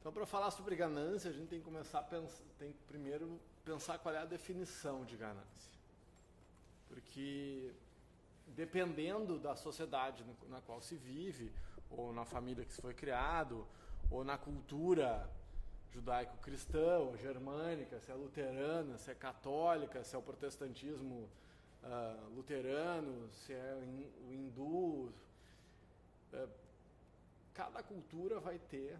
Então, para falar sobre ganância, a gente tem que começar a pensar, tem que primeiro pensar qual é a definição de ganância. Porque dependendo da sociedade na qual se vive, ou na família que se foi criado, ou na cultura judaico-cristã, ou germânica, se é luterana, se é católica, se é o protestantismo uh, luterano, se é o hindu. Uh, cada cultura vai ter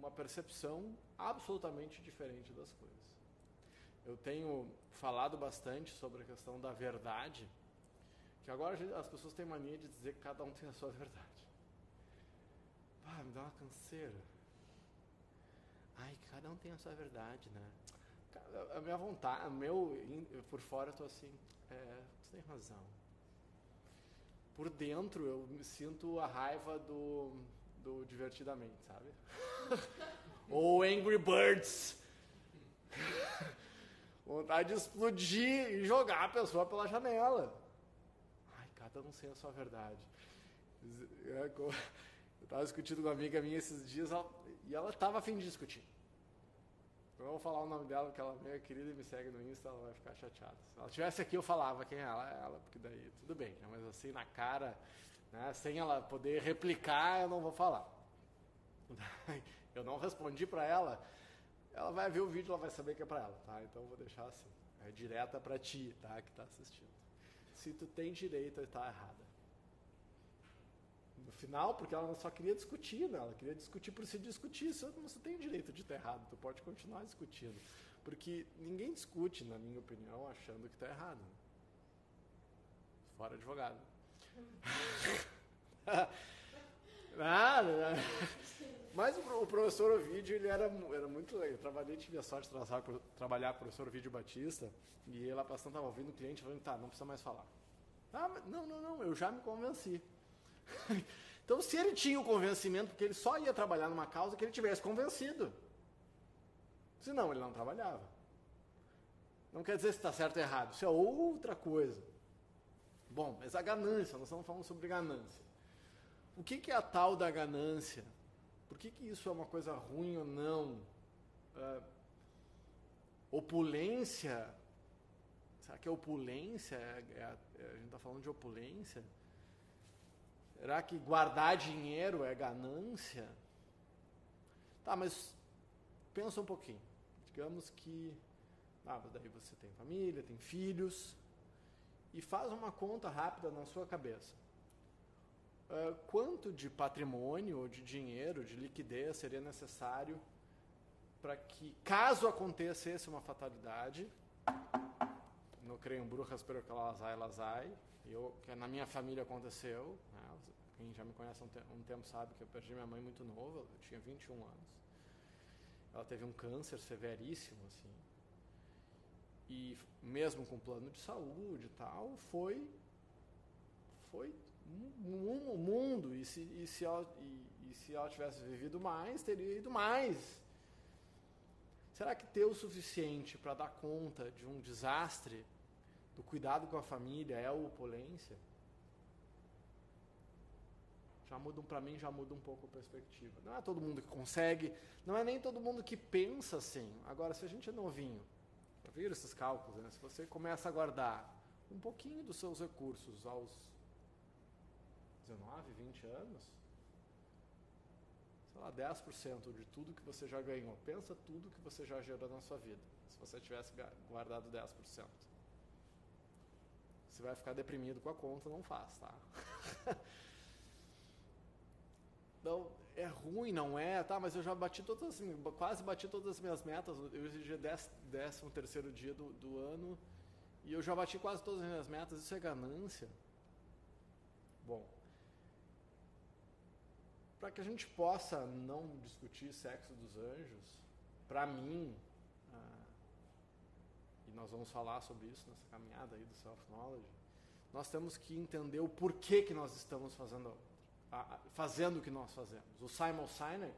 uma percepção absolutamente diferente das coisas. Eu tenho falado bastante sobre a questão da verdade, que agora as pessoas têm mania de dizer que cada um tem a sua verdade. Me dá uma canseira. Ai, cada um tem a sua verdade, né? A minha vontade, meu, por fora eu tô assim, é, tu tem razão. Por dentro eu me sinto a raiva do do Divertidamente, sabe? Ou Angry Birds. Vontade de explodir e jogar a pessoa pela janela. Ai, cada um sem a sua verdade. É, eu estava discutindo com uma amiga minha esses dias e ela estava afim de discutir. Eu vou falar o nome dela, porque ela é minha querida e me segue no Insta, ela vai ficar chateada. Se ela estivesse aqui, eu falava quem é ela, ela, porque daí tudo bem, né? mas assim na cara, né? sem ela poder replicar, eu não vou falar. Eu não respondi para ela, ela vai ver o vídeo, ela vai saber que é para ela, tá? Então eu vou deixar assim, é direta para ti, tá? Que está assistindo. Se tu tem direito, está errada. No final, porque ela só queria discutir, né? ela queria discutir por se discutir. Você tem direito de estar errado, tu pode continuar discutindo. Porque ninguém discute, na minha opinião, achando que está errado. Fora advogado. Nada, Mas o, professor Ovidio, ele era, era muito. Eu trabalhei, tive a sorte de trabalhar, trabalhar com o professor Ovidio Batista, e ele lá passando estava ouvindo o cliente falando, tá, não precisa mais falar. Ah, não, não, não, eu já me convenci. então, se ele tinha o convencimento, porque ele só ia trabalhar numa causa que ele tivesse convencido. Senão, ele não trabalhava. Não quer dizer se está certo ou errado, isso é outra coisa. Bom, mas a ganância, nós estamos falando sobre ganância. O que, que é a tal da ganância? Por que, que isso é uma coisa ruim ou não? Uh, opulência? Será que é opulência? É, é, é, a gente está falando de opulência? Será que guardar dinheiro é ganância? Tá, mas pensa um pouquinho. Digamos que ah, daí você tem família, tem filhos, e faz uma conta rápida na sua cabeça. Uh, quanto de patrimônio ou de dinheiro, de liquidez seria necessário para que, caso acontecesse uma fatalidade, não creio em bruxas, eu, que na minha família aconteceu, né? quem já me conhece há um, te um, tempo sabe que eu perdi minha mãe muito nova, eu tinha 21 anos. Ela teve um câncer severíssimo, assim. E mesmo com plano de saúde e tal, foi foi um, mundo. E se, e, se ela, e, e se ela tivesse vivido mais, teria ido mais. Será que ter o suficiente para dar conta de um desastre do cuidado com a família é a opulência, já muda para mim já muda um pouco a perspectiva. Não é todo mundo que consegue, não é nem todo mundo que pensa assim. Agora, se a gente é novinho, viram esses cálculos, né? Se você começa a guardar um pouquinho dos seus recursos aos 19, 20 anos, sei lá, 10% de tudo que você já ganhou. Pensa tudo que você já gerou na sua vida. Se você tivesse guardado 10%. Você vai ficar deprimido com a conta, não faz, tá? Não, é ruim, não é? Tá, mas eu já bati todas, quase bati todas as minhas metas. Eu exigi décimo terceiro dia do, do ano e eu já bati quase todas as minhas metas. Isso é ganância? Bom, para que a gente possa não discutir sexo dos anjos, para mim, ah, e nós vamos falar sobre isso nessa caminhada aí do self-knowledge, nós temos que entender o porquê que nós estamos fazendo, fazendo o que nós fazemos. O Simon Sinek,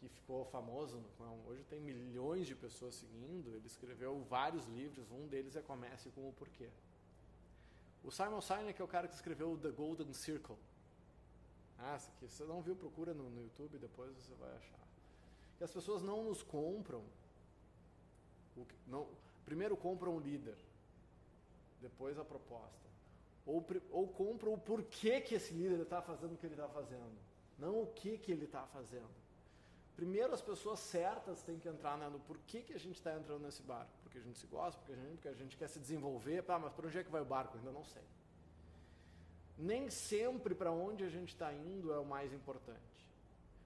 que ficou famoso, hoje tem milhões de pessoas seguindo, ele escreveu vários livros, um deles é Comece com o Porquê. O Simon Sinek é o cara que escreveu The Golden Circle. Ah, se você não viu, procura no, no YouTube, depois você vai achar. As pessoas não nos compram. O, não, primeiro compram o líder, depois a proposta. Ou, ou compram o porquê que esse líder está fazendo o que ele está fazendo, não o que, que ele está fazendo. Primeiro as pessoas certas têm que entrar né, no porquê que a gente está entrando nesse barco. Porque a gente se gosta, porque a gente, porque a gente quer se desenvolver. Ah, mas para onde é que vai o barco? Ainda não sei nem sempre para onde a gente está indo é o mais importante.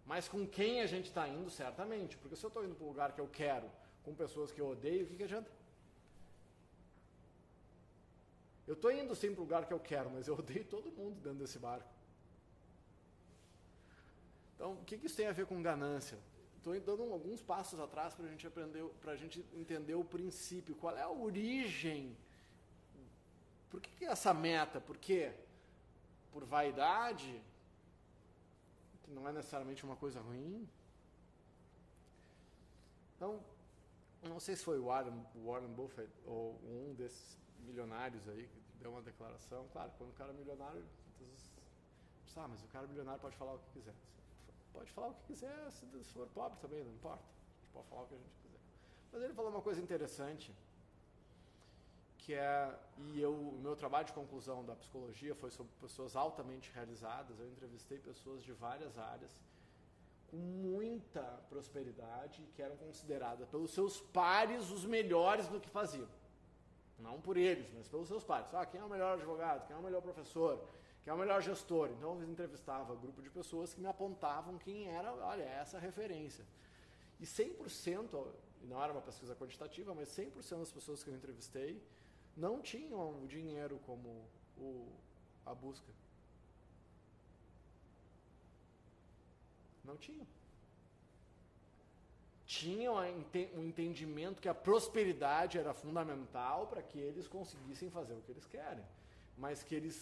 Mas com quem a gente está indo, certamente. Porque se eu estou indo para o lugar que eu quero, com pessoas que eu odeio, o que, que adianta? Eu estou indo sim para o lugar que eu quero, mas eu odeio todo mundo dentro desse barco. Então, o que, que isso tem a ver com ganância? Estou dando alguns passos atrás para a gente aprender, para a gente entender o princípio. Qual é a origem? Por que, que essa meta? Por quê? por vaidade, que não é necessariamente uma coisa ruim. Então, não sei se foi o Warren, Warren Buffett ou um desses milionários aí que deu uma declaração. Claro, quando o cara é milionário, ah, mas o cara milionário pode falar o que quiser. Pode falar o que quiser, se for pobre também, não importa. A gente pode falar o que a gente quiser. Mas ele falou uma coisa interessante que é e eu o meu trabalho de conclusão da psicologia foi sobre pessoas altamente realizadas. Eu entrevistei pessoas de várias áreas com muita prosperidade que eram consideradas pelos seus pares os melhores do que faziam. Não por eles, mas pelos seus pares. Ah, quem é o melhor advogado? Quem é o melhor professor? Quem é o melhor gestor? Então eu entrevistava um grupo de pessoas que me apontavam quem era, olha, essa referência. E 100%, não era uma pesquisa quantitativa, mas 100% das pessoas que eu entrevistei não tinham o dinheiro como o, a busca. Não tinham. Tinham um entendimento que a prosperidade era fundamental para que eles conseguissem fazer o que eles querem. Mas que eles,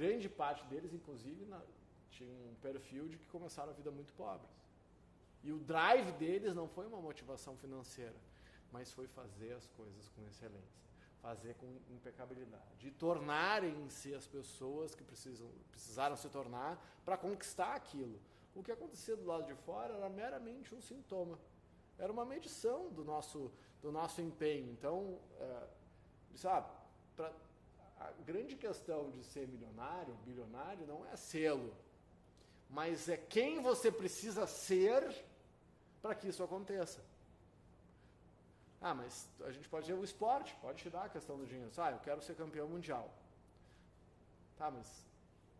grande parte deles, inclusive, na, tinha um perfil de que começaram a vida muito pobres. E o drive deles não foi uma motivação financeira, mas foi fazer as coisas com excelência fazer com impecabilidade. E tornarem-se as pessoas que precisam, precisaram se tornar para conquistar aquilo. O que acontecia do lado de fora era meramente um sintoma. Era uma medição do nosso, do nosso empenho. Então, é, sabe, pra, a grande questão de ser milionário, bilionário, não é sê-lo, mas é quem você precisa ser para que isso aconteça. Ah, mas a gente pode dizer o esporte, pode te dar a questão do dinheiro. Ah, eu quero ser campeão mundial. Tá, mas,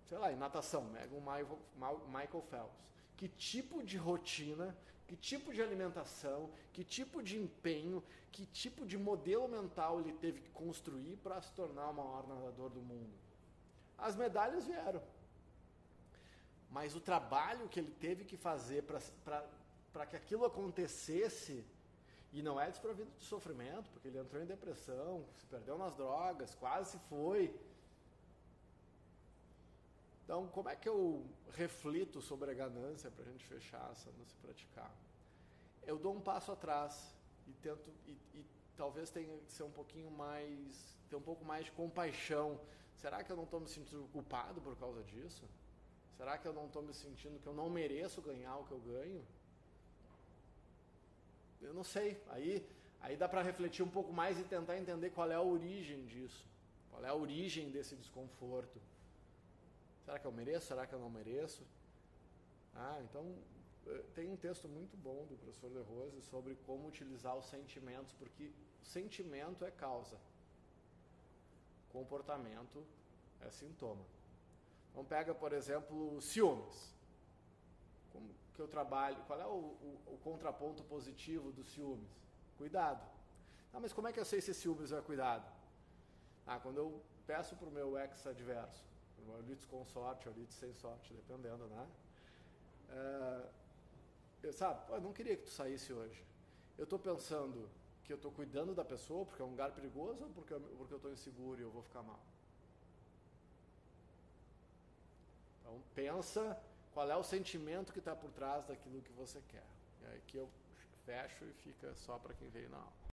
sei lá, em natação, mega um Michael Phelps. Que tipo de rotina, que tipo de alimentação, que tipo de empenho, que tipo de modelo mental ele teve que construir para se tornar o maior nadador do mundo? As medalhas vieram. Mas o trabalho que ele teve que fazer para que aquilo acontecesse e não é desprovido de sofrimento, porque ele entrou em depressão, se perdeu nas drogas, quase se foi. Então, como é que eu reflito sobre a ganância para a gente fechar essa, não se praticar? Eu dou um passo atrás e tento, e, e talvez tenha que ser um pouquinho mais, ter um pouco mais de compaixão. Será que eu não estou me sentindo culpado por causa disso? Será que eu não estou me sentindo que eu não mereço ganhar o que eu ganho? Eu não sei. Aí, aí dá para refletir um pouco mais e tentar entender qual é a origem disso. Qual é a origem desse desconforto. Será que eu mereço? Será que eu não mereço? Ah, então eh, tem um texto muito bom do professor De Rose sobre como utilizar os sentimentos, porque sentimento é causa, comportamento é sintoma. Então pega, por exemplo, ciúmes. Como, que eu trabalho, qual é o, o, o contraponto positivo dos ciúmes? Cuidado. Ah, mas como é que eu sei se ciúmes é cuidado? Ah, quando eu peço para o meu ex-adverso, o meu lides com sorte, lides sem sorte, dependendo, né? É, eu, sabe, eu não queria que tu saísse hoje. Eu estou pensando que eu estou cuidando da pessoa porque é um lugar perigoso ou porque, porque eu estou inseguro e eu vou ficar mal? Então pensa qual é o sentimento que está por trás daquilo que você quer. E aí que eu fecho e fica só para quem veio na aula.